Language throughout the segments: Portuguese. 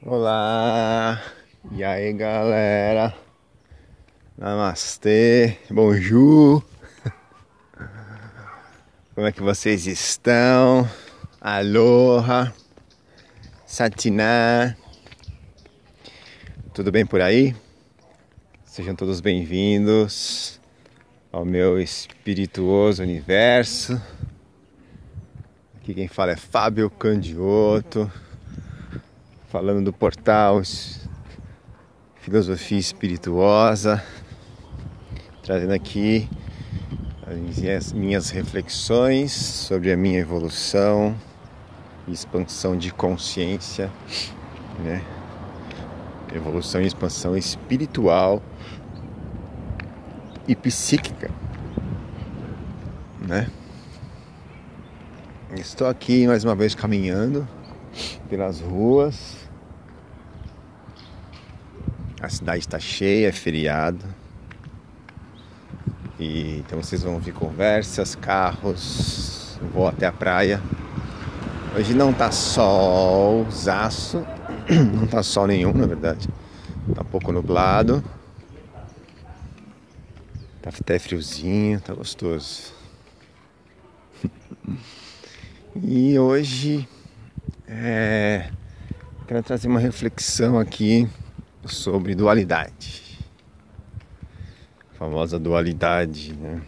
Olá! E aí galera? Namastê, bonjour! Como é que vocês estão? Aloha! Satina! Tudo bem por aí? Sejam todos bem-vindos ao meu espirituoso universo. Aqui quem fala é Fábio Candioto falando do portal Filosofia Espirituosa, trazendo aqui as minhas reflexões sobre a minha evolução e expansão de consciência, né? Evolução e expansão espiritual e psíquica, né? Estou aqui mais uma vez caminhando pelas ruas. A cidade está cheia, é feriado. E então vocês vão ouvir conversas, carros. Vou até a praia. Hoje não tá solzaço, não tá sol nenhum, na verdade. Tá um pouco nublado. Tá até friozinho, tá gostoso. e hoje é, quero trazer uma reflexão aqui sobre dualidade. A famosa dualidade, né?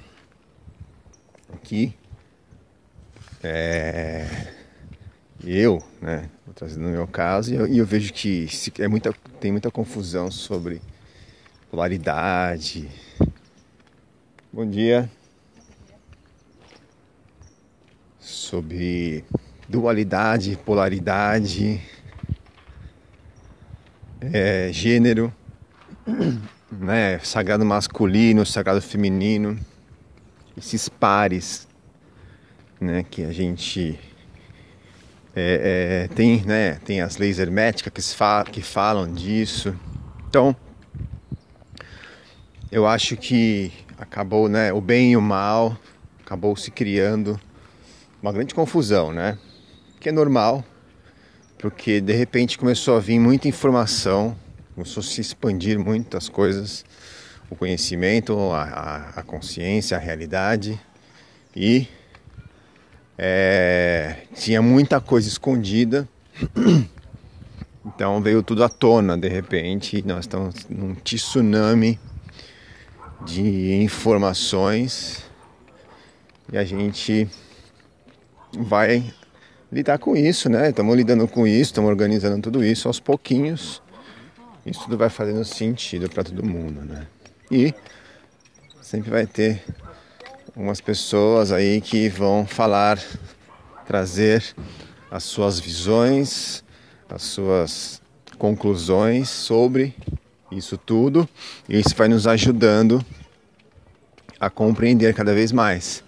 Aqui é, eu, né? Vou trazendo no meu caso e eu, e eu vejo que é muita, tem muita confusão sobre polaridade. Bom dia. Sobre dualidade, polaridade, é, gênero, né, sagrado masculino, sagrado feminino, esses pares, né, que a gente é, é, tem, né, tem as leis herméticas que, fa que falam disso. Então, eu acho que acabou, né, o bem e o mal acabou se criando uma grande confusão, né? Que é normal, porque de repente começou a vir muita informação, começou a se expandir muitas coisas, o conhecimento, a, a consciência, a realidade, e é, tinha muita coisa escondida. Então veio tudo à tona de repente, nós estamos num tsunami de informações e a gente vai lidar com isso, né? Estamos lidando com isso, estamos organizando tudo isso aos pouquinhos. Isso tudo vai fazendo sentido para todo mundo, né? E sempre vai ter umas pessoas aí que vão falar, trazer as suas visões, as suas conclusões sobre isso tudo, e isso vai nos ajudando a compreender cada vez mais,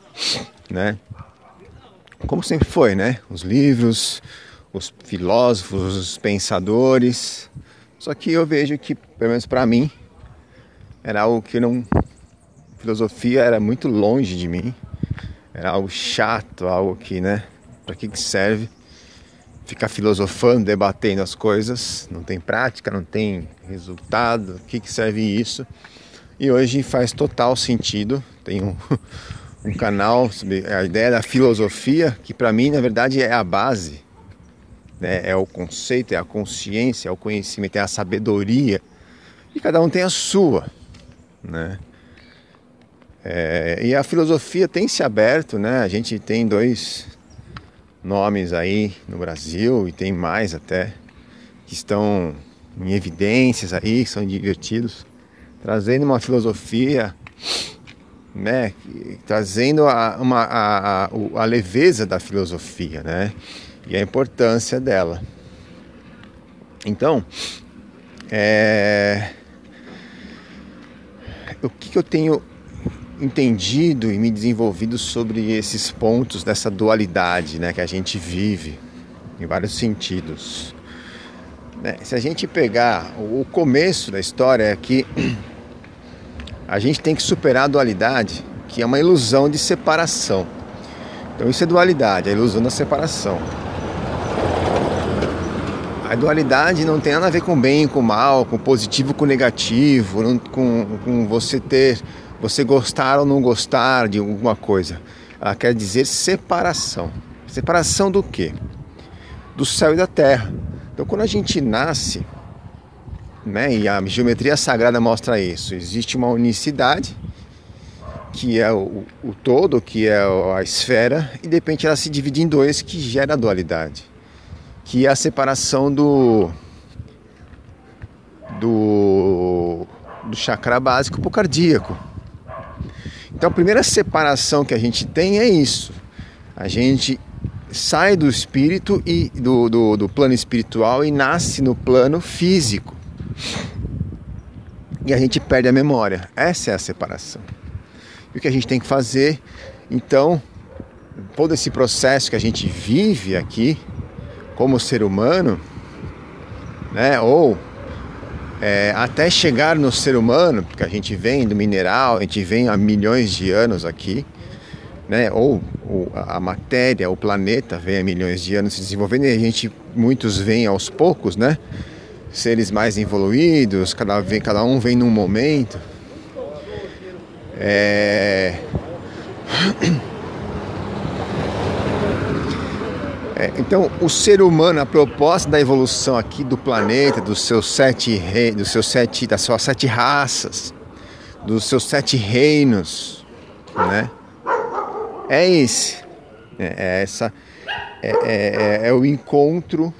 né? Como sempre foi, né? Os livros, os filósofos, os pensadores. Só que eu vejo que, pelo menos para mim, era algo que não. Filosofia era muito longe de mim. Era algo chato, algo que, né? Para que, que serve? Ficar filosofando, debatendo as coisas, não tem prática, não tem resultado, o que, que serve isso? E hoje faz total sentido. Tem um, canal sobre a ideia da filosofia, que para mim, na verdade, é a base, né? é o conceito, é a consciência, é o conhecimento, é a sabedoria. E cada um tem a sua. Né? É, e a filosofia tem se aberto, né? A gente tem dois nomes aí no Brasil e tem mais até que estão em evidências aí, que são divertidos, trazendo uma filosofia né, trazendo a, uma, a, a, leveza da filosofia né, e a importância dela. Então, é, o que, que eu tenho entendido e me desenvolvido sobre esses pontos dessa dualidade né, que a gente vive em vários sentidos. Né, se a gente pegar o começo da história é que a gente tem que superar a dualidade, que é uma ilusão de separação. Então isso é dualidade, a ilusão da separação. A dualidade não tem nada a ver com bem com mal, com positivo com negativo, com, com você ter, você gostar ou não gostar de alguma coisa. Ela quer dizer separação. Separação do quê? Do céu e da terra. Então quando a gente nasce, né, e a geometria sagrada mostra isso, existe uma unicidade que é o, o todo, que é a esfera, e de repente ela se divide em dois, que gera a dualidade, que é a separação do do, do chakra básico para o cardíaco. Então a primeira separação que a gente tem é isso. A gente sai do espírito e do, do, do plano espiritual e nasce no plano físico. E a gente perde a memória. Essa é a separação. E o que a gente tem que fazer, então, todo esse processo que a gente vive aqui, como ser humano, né, ou é, até chegar no ser humano, porque a gente vem do mineral, a gente vem há milhões de anos aqui, né, ou, ou a matéria, o planeta vem há milhões de anos se desenvolvendo e a gente, muitos vêm aos poucos, né, seres mais evoluídos, cada, cada um vem num momento, é... é... então, o ser humano, a proposta da evolução aqui do planeta, dos seus sete reis, dos seus sete, das suas sete raças, dos seus sete reinos, né? É esse, é, é essa, é, é, é, é o encontro,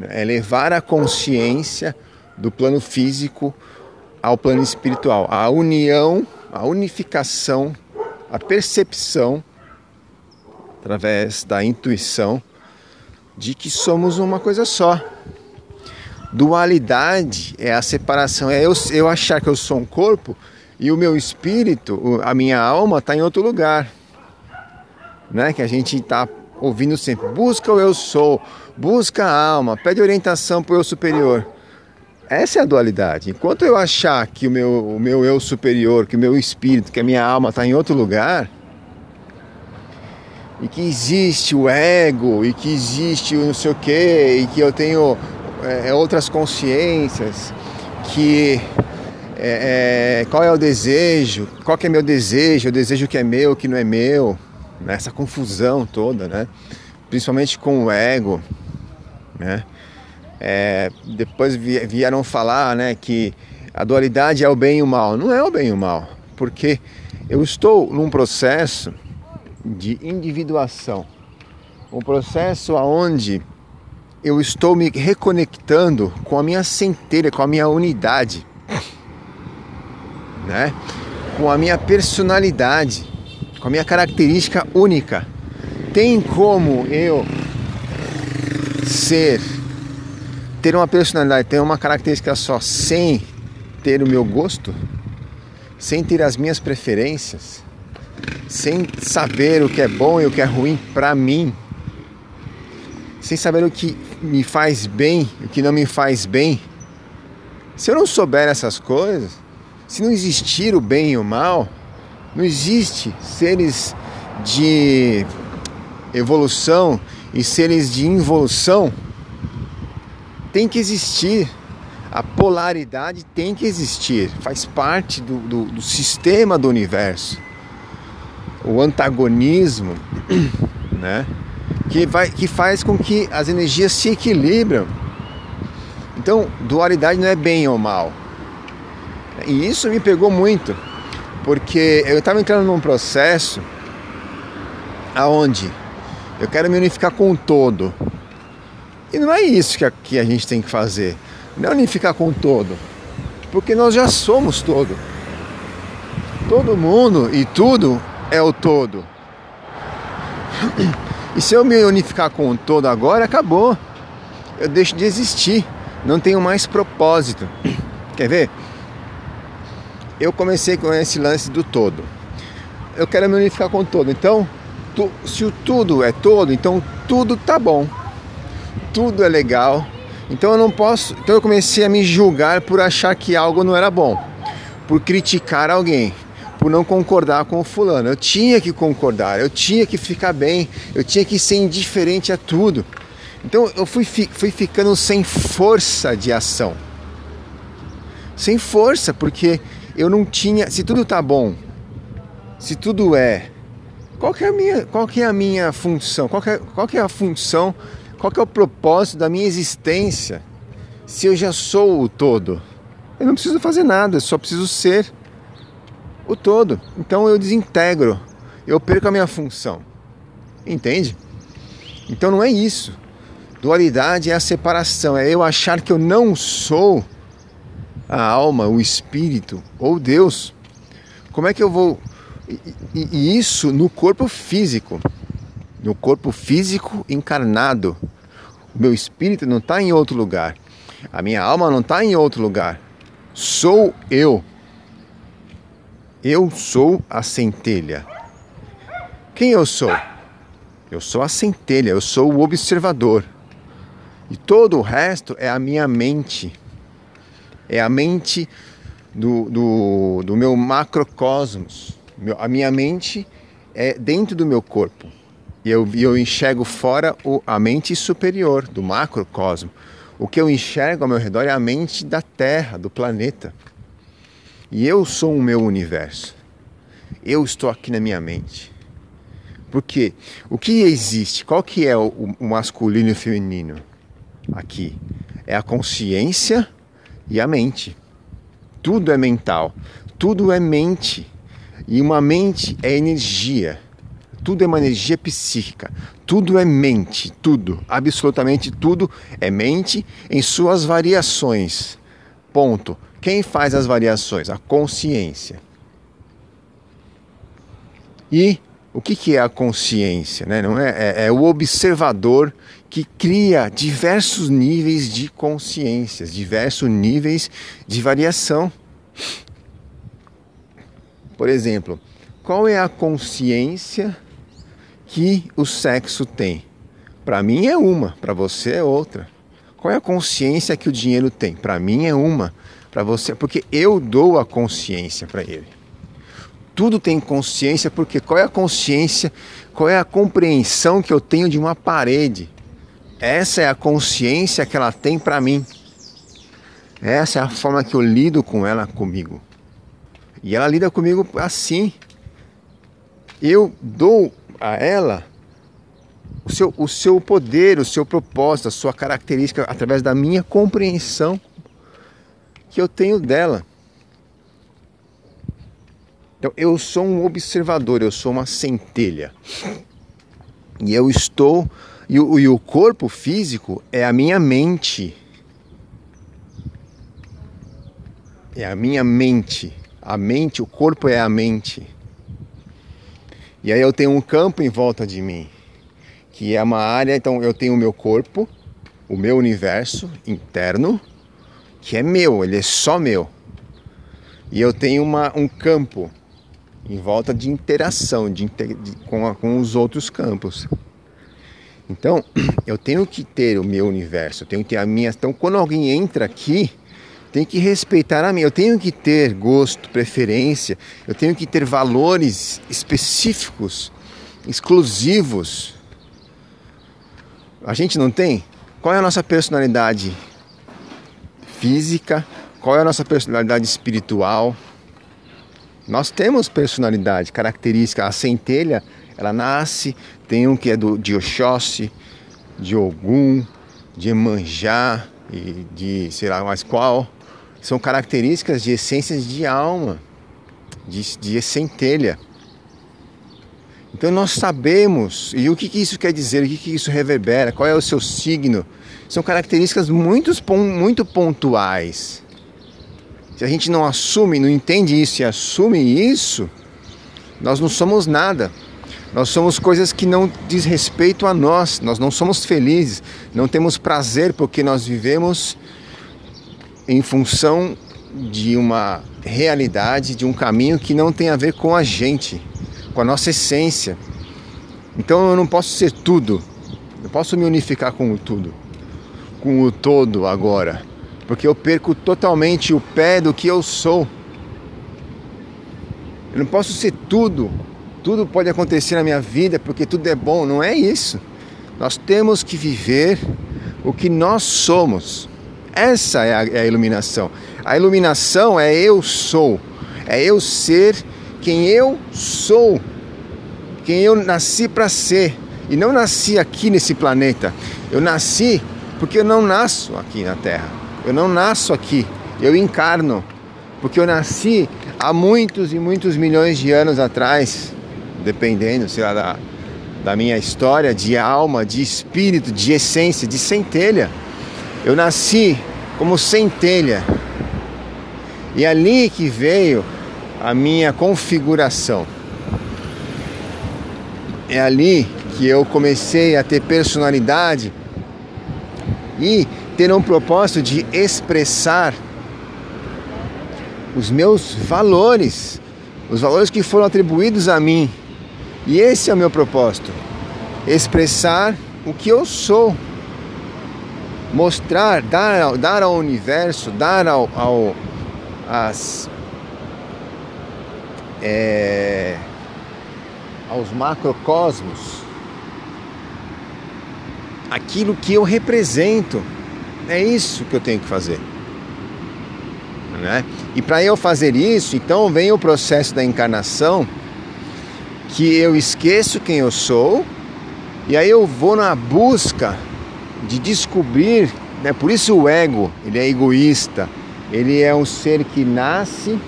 é levar a consciência do plano físico ao plano espiritual, a união a unificação, a percepção, através da intuição, de que somos uma coisa só. Dualidade é a separação, é eu, eu achar que eu sou um corpo e o meu espírito, a minha alma está em outro lugar. Né? Que a gente está ouvindo sempre, busca o eu sou, busca a alma, pede orientação para o eu superior. Essa é a dualidade. Enquanto eu achar que o meu, o meu eu superior, que o meu espírito, que a minha alma está em outro lugar, e que existe o ego, e que existe o não sei o quê, e que eu tenho é, é outras consciências, que é, é, qual é o desejo, qual que é meu desejo, o desejo que é meu, que não é meu, né? essa confusão toda, né? principalmente com o ego, né? É, depois vieram falar né, que a dualidade é o bem e o mal. Não é o bem e o mal, porque eu estou num processo de individuação, um processo onde eu estou me reconectando com a minha centelha, com a minha unidade, né? com a minha personalidade, com a minha característica única. Tem como eu ser ter uma personalidade, ter uma característica só, sem ter o meu gosto, sem ter as minhas preferências, sem saber o que é bom e o que é ruim para mim, sem saber o que me faz bem e o que não me faz bem. Se eu não souber essas coisas, se não existir o bem e o mal, não existe seres de evolução e seres de involução tem que existir. A polaridade tem que existir, faz parte do, do, do sistema do universo. O antagonismo, né? Que, vai, que faz com que as energias se equilibram. Então, dualidade não é bem ou mal. E isso me pegou muito, porque eu estava entrando num processo aonde eu quero me unificar com o todo. E não é isso que a, que a gente tem que fazer. Não é unificar com o todo. Porque nós já somos todo. Todo mundo e tudo é o todo. E se eu me unificar com o todo agora, acabou. Eu deixo de existir. Não tenho mais propósito. Quer ver? Eu comecei com esse lance do todo. Eu quero me unificar com o todo. Então, tu, se o tudo é todo, então tudo tá bom tudo é legal. Então eu não posso. Então eu comecei a me julgar por achar que algo não era bom, por criticar alguém, por não concordar com o fulano. Eu tinha que concordar, eu tinha que ficar bem, eu tinha que ser indiferente a tudo. Então eu fui, fui ficando sem força de ação. Sem força, porque eu não tinha. Se tudo tá bom, se tudo é. Qual que é a minha, qual que é a minha função? Qual que é, qual que é a função? Qual que é o propósito da minha existência? Se eu já sou o todo, eu não preciso fazer nada, só preciso ser o todo. Então eu desintegro, eu perco a minha função. Entende? Então não é isso. Dualidade é a separação, é eu achar que eu não sou a alma, o espírito ou Deus. Como é que eu vou. E, e isso no corpo físico, no corpo físico encarnado. O meu espírito não está em outro lugar, a minha alma não está em outro lugar. Sou eu. Eu sou a centelha. Quem eu sou? Eu sou a centelha, eu sou o observador. E todo o resto é a minha mente. É a mente do, do, do meu macrocosmos. A minha mente é dentro do meu corpo. E eu, eu enxergo fora o, a mente superior do macrocosmo. O que eu enxergo ao meu redor é a mente da Terra, do planeta. E eu sou o meu universo. Eu estou aqui na minha mente. Porque o que existe? Qual que é o, o masculino e o feminino aqui? É a consciência e a mente. Tudo é mental, tudo é mente. E uma mente é energia. Tudo é uma energia psíquica. Tudo é mente, tudo, absolutamente tudo é mente em suas variações. Ponto. Quem faz as variações? A consciência. E o que, que é a consciência? Né? Não é, é, é o observador que cria diversos níveis de consciências, diversos níveis de variação. Por exemplo, qual é a consciência que o sexo tem? Para mim é uma, para você é outra. Qual é a consciência que o dinheiro tem? Para mim é uma, para você, porque eu dou a consciência para ele tudo tem consciência, porque qual é a consciência, qual é a compreensão que eu tenho de uma parede? Essa é a consciência que ela tem para mim. Essa é a forma que eu lido com ela comigo. E ela lida comigo assim. Eu dou a ela o seu, o seu poder, o seu propósito, a sua característica através da minha compreensão que eu tenho dela. Então eu sou um observador, eu sou uma centelha. E eu estou. E o, e o corpo físico é a minha mente. É a minha mente. A mente, o corpo é a mente. E aí eu tenho um campo em volta de mim, que é uma área, então eu tenho o meu corpo, o meu universo interno, que é meu, ele é só meu. E eu tenho uma, um campo em volta de interação de, de, com, a, com os outros campos. Então, eu tenho que ter o meu universo, eu tenho que ter a minha. Então, quando alguém entra aqui, tem que respeitar a mim. Eu tenho que ter gosto, preferência, eu tenho que ter valores específicos, exclusivos. A gente não tem? Qual é a nossa personalidade física? Qual é a nossa personalidade espiritual? Nós temos personalidade, característica. A centelha, ela nasce, tem um que é do, de Oxóssi, de Ogum, de Emanjá e de sei lá mais qual. São características de essências de alma, de, de centelha. Então nós sabemos, e o que, que isso quer dizer, o que, que isso reverbera, qual é o seu signo. São características muito, muito pontuais se a gente não assume, não entende isso e assume isso, nós não somos nada. Nós somos coisas que não diz respeito a nós. Nós não somos felizes, não temos prazer porque nós vivemos em função de uma realidade, de um caminho que não tem a ver com a gente, com a nossa essência. Então eu não posso ser tudo. Eu posso me unificar com o tudo, com o todo agora porque eu perco totalmente o pé do que eu sou. Eu não posso ser tudo, tudo pode acontecer na minha vida porque tudo é bom, não é isso. Nós temos que viver o que nós somos. Essa é a, é a iluminação. A iluminação é eu sou, é eu ser quem eu sou, quem eu nasci para ser. E não nasci aqui nesse planeta. Eu nasci porque eu não nasço aqui na Terra. Eu não nasço aqui. Eu encarno. Porque eu nasci há muitos e muitos milhões de anos atrás, dependendo, sei lá, da, da minha história, de alma, de espírito, de essência, de centelha. Eu nasci como centelha. E é ali que veio a minha configuração. É ali que eu comecei a ter personalidade e ter um propósito de expressar os meus valores, os valores que foram atribuídos a mim. E esse é o meu propósito: expressar o que eu sou, mostrar, dar, dar ao universo, dar ao, ao as, é, aos macrocosmos aquilo que eu represento. É isso que eu tenho que fazer. Né? E para eu fazer isso, então vem o processo da encarnação, que eu esqueço quem eu sou, e aí eu vou na busca de descobrir, né? por isso o ego, ele é egoísta, ele é um ser que nasce,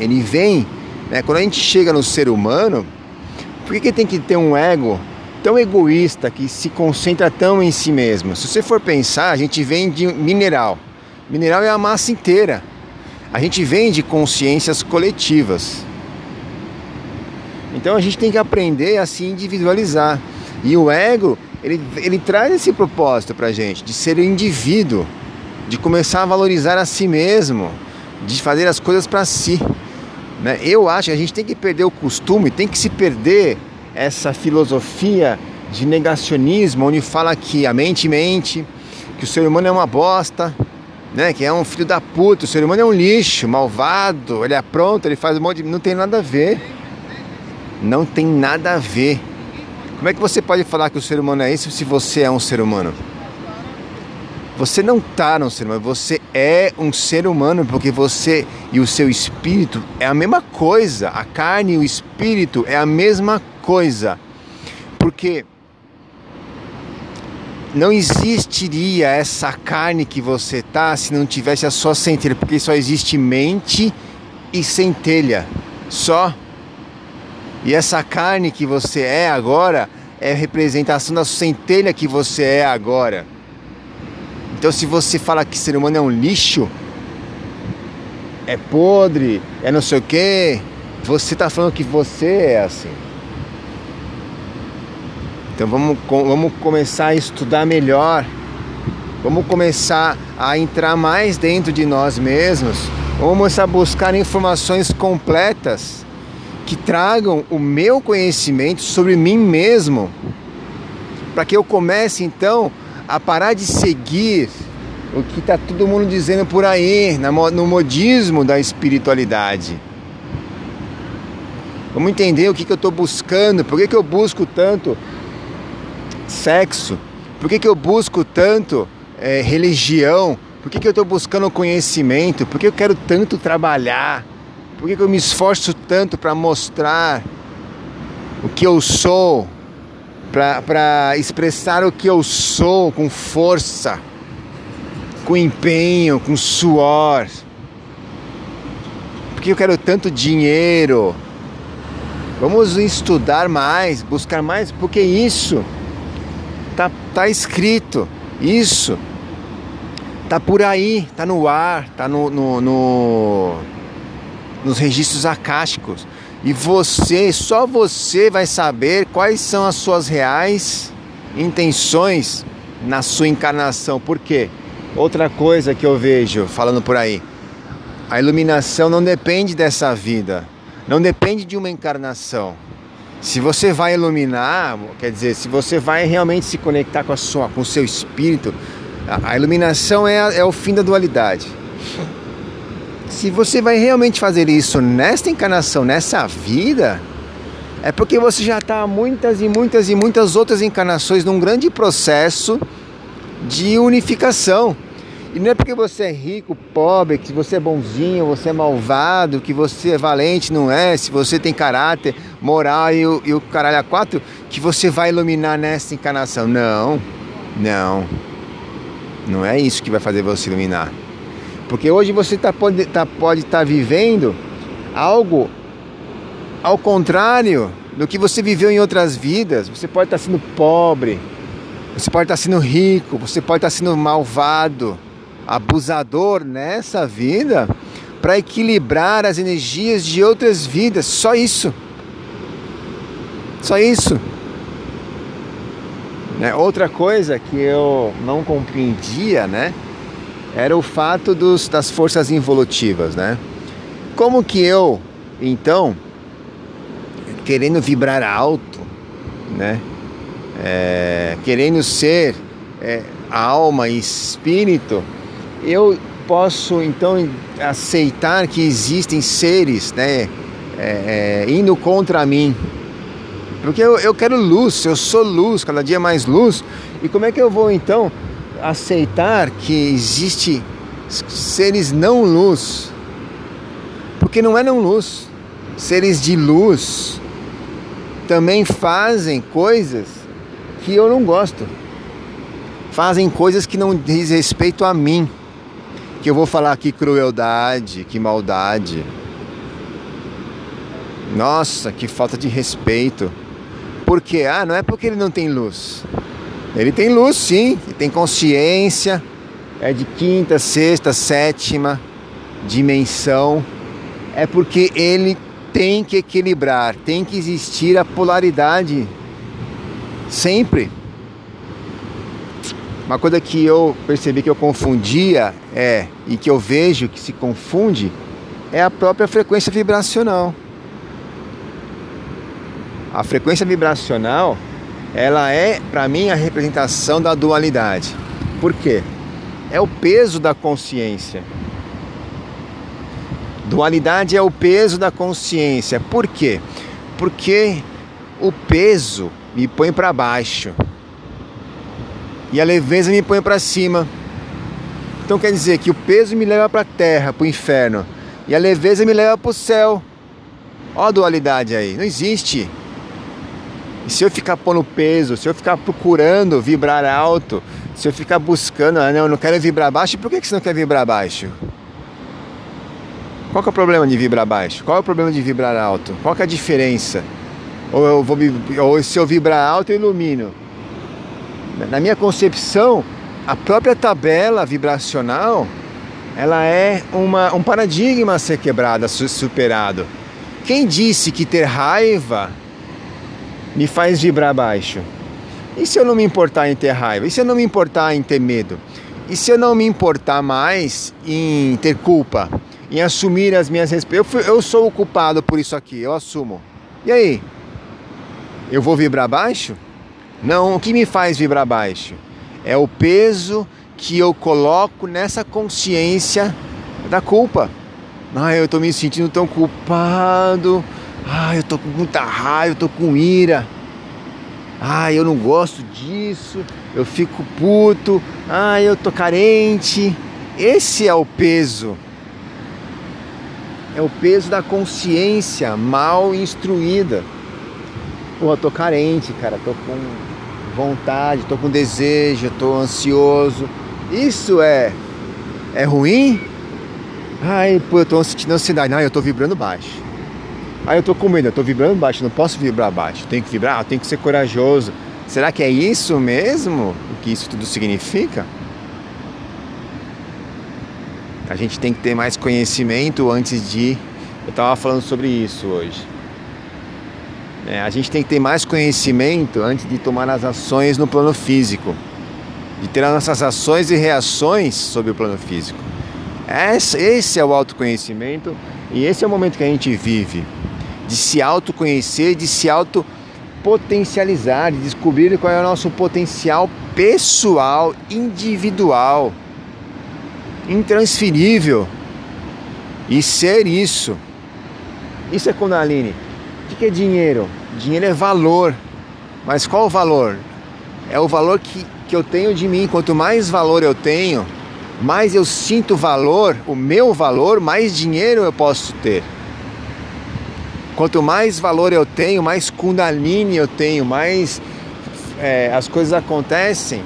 ele vem, né? quando a gente chega no ser humano, por que, que tem que ter um ego tão egoísta que se concentra tão em si mesmo? Se você for pensar, a gente vem de mineral. Mineral é a massa inteira. A gente vem de consciências coletivas. Então a gente tem que aprender a se individualizar. E o ego, ele, ele traz esse propósito pra gente, de ser um indivíduo, de começar a valorizar a si mesmo, de fazer as coisas para si. Né? Eu acho que a gente tem que perder o costume, tem que se perder essa filosofia de negacionismo, onde fala que a mente mente, que o ser humano é uma bosta, né? Que é um filho da puta, o ser humano é um lixo, malvado, ele é pronto, ele faz um monte de. Não tem nada a ver. Não tem nada a ver. Como é que você pode falar que o ser humano é isso se você é um ser humano? Você não está num ser humano, você é um ser humano, porque você e o seu espírito é a mesma coisa. A carne e o espírito é a mesma coisa. Porque não existiria essa carne que você tá se não tivesse a sua centelha, porque só existe mente e centelha, só. E essa carne que você é agora é representação da centelha que você é agora. Então, se você fala que ser humano é um lixo, é podre, é não sei o que, você está falando que você é assim. Então vamos, vamos começar a estudar melhor, vamos começar a entrar mais dentro de nós mesmos, vamos começar a buscar informações completas que tragam o meu conhecimento sobre mim mesmo, para que eu comece então a parar de seguir o que está todo mundo dizendo por aí, no modismo da espiritualidade. Vamos entender o que, que eu estou buscando, por que, que eu busco tanto sexo? Por que, que eu busco tanto é, religião? Por que, que eu estou buscando conhecimento? Por que eu quero tanto trabalhar? Por que, que eu me esforço tanto para mostrar o que eu sou? Para expressar o que eu sou com força, com empenho, com suor? Por que eu quero tanto dinheiro? Vamos estudar mais, buscar mais, porque isso Tá, tá escrito isso. Tá por aí, tá no ar, tá no, no, no nos registros acásticos. E você, só você vai saber quais são as suas reais intenções na sua encarnação. Por quê? Outra coisa que eu vejo falando por aí. A iluminação não depende dessa vida, não depende de uma encarnação. Se você vai iluminar, quer dizer, se você vai realmente se conectar com a sua, com o seu espírito, a, iluminação é, é o fim da dualidade. Se você vai realmente fazer isso nesta encarnação, nessa vida, É porque você já está muitas e muitas e muitas outras encarnações num grande processo de unificação. E não é porque você é rico, pobre, que você é bonzinho, você é malvado, que você é valente, não é? Se você tem caráter, moral e o, e o caralho a quatro, que você vai iluminar nessa encarnação. Não, não. Não é isso que vai fazer você iluminar. Porque hoje você tá, pode estar tá, pode tá vivendo algo ao contrário do que você viveu em outras vidas. Você pode estar sendo pobre, você pode estar sendo rico, você pode estar sendo malvado, abusador nessa vida para equilibrar as energias de outras vidas. Só isso. Só isso. Né? Outra coisa que eu não compreendia, né? Era o fato dos, das forças involutivas, né? Como que eu, então, querendo vibrar alto, né? É, querendo ser é, alma e espírito, eu posso então aceitar que existem seres, né? É, é, indo contra mim. Porque eu, eu quero luz, eu sou luz, cada dia mais luz. E como é que eu vou então aceitar que existe seres não luz? Porque não é não luz. Seres de luz também fazem coisas que eu não gosto. Fazem coisas que não diz respeito a mim. Que eu vou falar que crueldade, que maldade. Nossa, que falta de respeito. Por quê? Ah, não é porque ele não tem luz. Ele tem luz sim, ele tem consciência, é de quinta, sexta, sétima dimensão. É porque ele tem que equilibrar, tem que existir a polaridade sempre. Uma coisa que eu percebi que eu confundia é e que eu vejo que se confunde é a própria frequência vibracional. A frequência vibracional, ela é para mim a representação da dualidade. Por quê? É o peso da consciência. Dualidade é o peso da consciência. Por quê? Porque o peso me põe para baixo e a leveza me põe para cima. Então quer dizer que o peso me leva para a terra, para o inferno, e a leveza me leva para o céu. Ó a dualidade aí, não existe. E se eu ficar pondo peso, se eu ficar procurando vibrar alto, se eu ficar buscando, ah, não, eu não quero vibrar baixo, por que você não quer vibrar baixo? Qual é o problema de vibrar baixo? Qual é o problema de vibrar alto? Qual é a diferença? Ou, eu vou, ou se eu vibrar alto, eu ilumino. Na minha concepção, a própria tabela vibracional, ela é uma, um paradigma a ser quebrado, a ser superado. Quem disse que ter raiva me faz vibrar baixo? E se eu não me importar em ter raiva? E se eu não me importar em ter medo? E se eu não me importar mais em ter culpa? em assumir as minhas responsabilidades. Eu, sou o culpado por isso aqui, eu assumo. E aí? Eu vou vibrar baixo? Não, o que me faz vibrar baixo? É o peso que eu coloco nessa consciência da culpa. Ah, eu estou me sentindo tão culpado. Ah, eu estou com muita raiva, eu estou com ira. Ah, eu não gosto disso. Eu fico puto. Ah, eu tô carente. Esse é o peso é o peso da consciência mal instruída. Pô, eu tô carente, cara, tô com vontade, tô com desejo, tô ansioso. Isso é é ruim? Ai, pô, eu tô sentindo ansiedade. Não, eu tô vibrando baixo. Ai, eu tô com medo, eu tô vibrando baixo, não posso vibrar baixo. Tenho que vibrar, tenho que ser corajoso. Será que é isso mesmo o que isso tudo significa? A gente tem que ter mais conhecimento antes de. Eu estava falando sobre isso hoje. É, a gente tem que ter mais conhecimento antes de tomar as ações no plano físico, de ter as nossas ações e reações sobre o plano físico. Esse é o autoconhecimento e esse é o momento que a gente vive de se autoconhecer, de se auto potencializar, de descobrir qual é o nosso potencial pessoal, individual intransferível e ser isso. Isso é Kundalini. O que é dinheiro? Dinheiro é valor. Mas qual o valor? É o valor que, que eu tenho de mim. Quanto mais valor eu tenho, mais eu sinto valor, o meu valor, mais dinheiro eu posso ter. Quanto mais valor eu tenho, mais Kundalini eu tenho, mais é, as coisas acontecem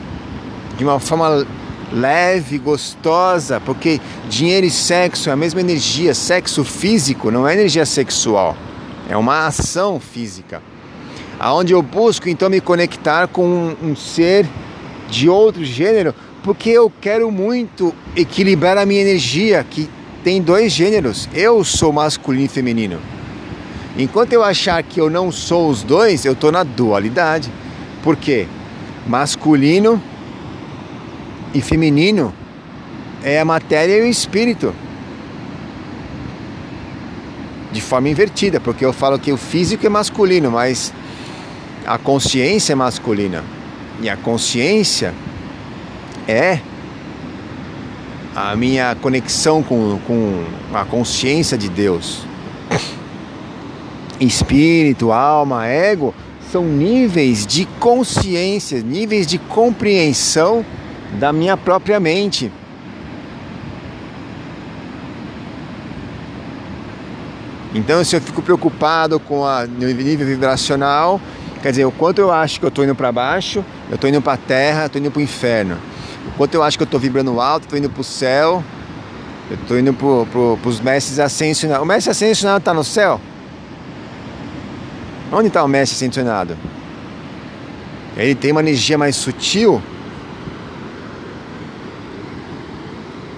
de uma forma leve, gostosa, porque dinheiro e sexo é a mesma energia. Sexo físico não é energia sexual, é uma ação física. Aonde eu busco então me conectar com um, um ser de outro gênero, porque eu quero muito equilibrar a minha energia, que tem dois gêneros. Eu sou masculino e feminino. Enquanto eu achar que eu não sou os dois, eu estou na dualidade. Por quê? Masculino e feminino é a matéria e o espírito. De forma invertida, porque eu falo que o físico é masculino, mas a consciência é masculina. E a consciência é a minha conexão com, com a consciência de Deus. Espírito, alma, ego são níveis de consciência, níveis de compreensão da minha própria mente. Então, se eu fico preocupado com a nível vibracional, quer dizer, o quanto eu acho que eu estou indo para baixo, eu estou indo para a terra, estou indo para o inferno. O quanto eu acho que eu estou vibrando alto, estou indo para o céu, eu estou indo para os mestres ascensionados. O mestre ascensionado está no céu? Onde está o mestre ascensionado? Ele tem uma energia mais sutil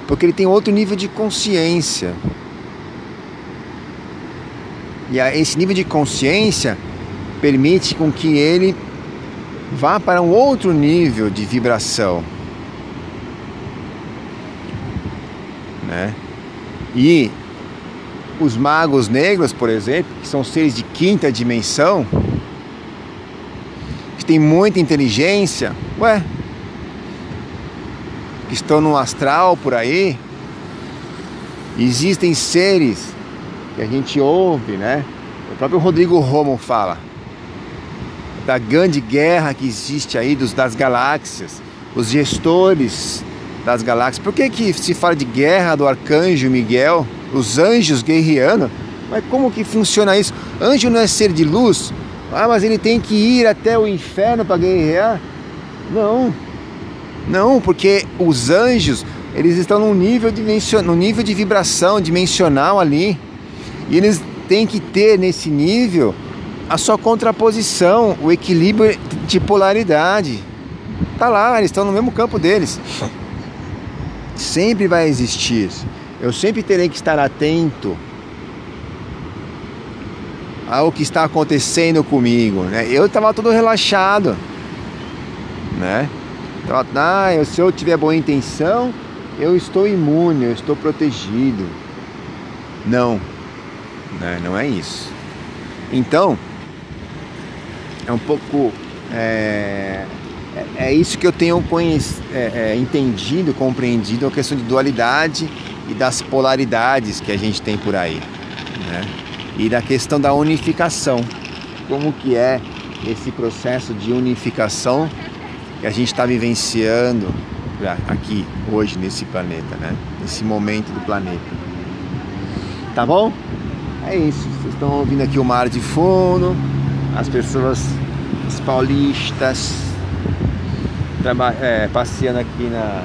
porque ele tem outro nível de consciência. E esse nível de consciência permite com que ele vá para um outro nível de vibração. Né? E os magos negros, por exemplo, que são seres de quinta dimensão, que têm muita inteligência, ué, que estão no astral por aí, existem seres que a gente ouve, né? O próprio Rodrigo Romo fala da grande guerra que existe aí dos, das galáxias, os gestores das galáxias. Por que, que se fala de guerra do arcanjo Miguel, os anjos guerreando? Mas como que funciona isso? Anjo não é ser de luz? Ah, mas ele tem que ir até o inferno para guerrear? Não. Não, porque os anjos, eles estão num nível, num nível de vibração dimensional ali. E eles têm que ter nesse nível a sua contraposição, o equilíbrio de polaridade. Tá lá, eles estão no mesmo campo deles. Sempre vai existir. Eu sempre terei que estar atento ao que está acontecendo comigo, né? Eu estava todo relaxado, né? Então, ah, se eu tiver boa intenção, eu estou imune, eu estou protegido. Não, né? não é isso. Então, é um pouco. É, é, é isso que eu tenho é, é, entendido, compreendido a questão de dualidade e das polaridades que a gente tem por aí. Né? E da questão da unificação. Como que é esse processo de unificação que a gente está vivenciando aqui hoje nesse planeta, né? Nesse momento do planeta. Tá bom? É isso. Vocês estão ouvindo aqui o mar de fundo, as pessoas, os paulistas, é, passeando aqui na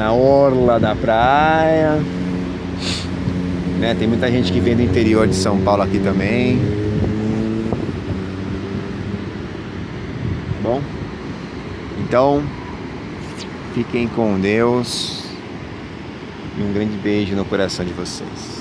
na orla da praia. Né? Tem muita gente que vem do interior de São Paulo aqui também. bom? Então, fiquem com Deus e um grande beijo no coração de vocês.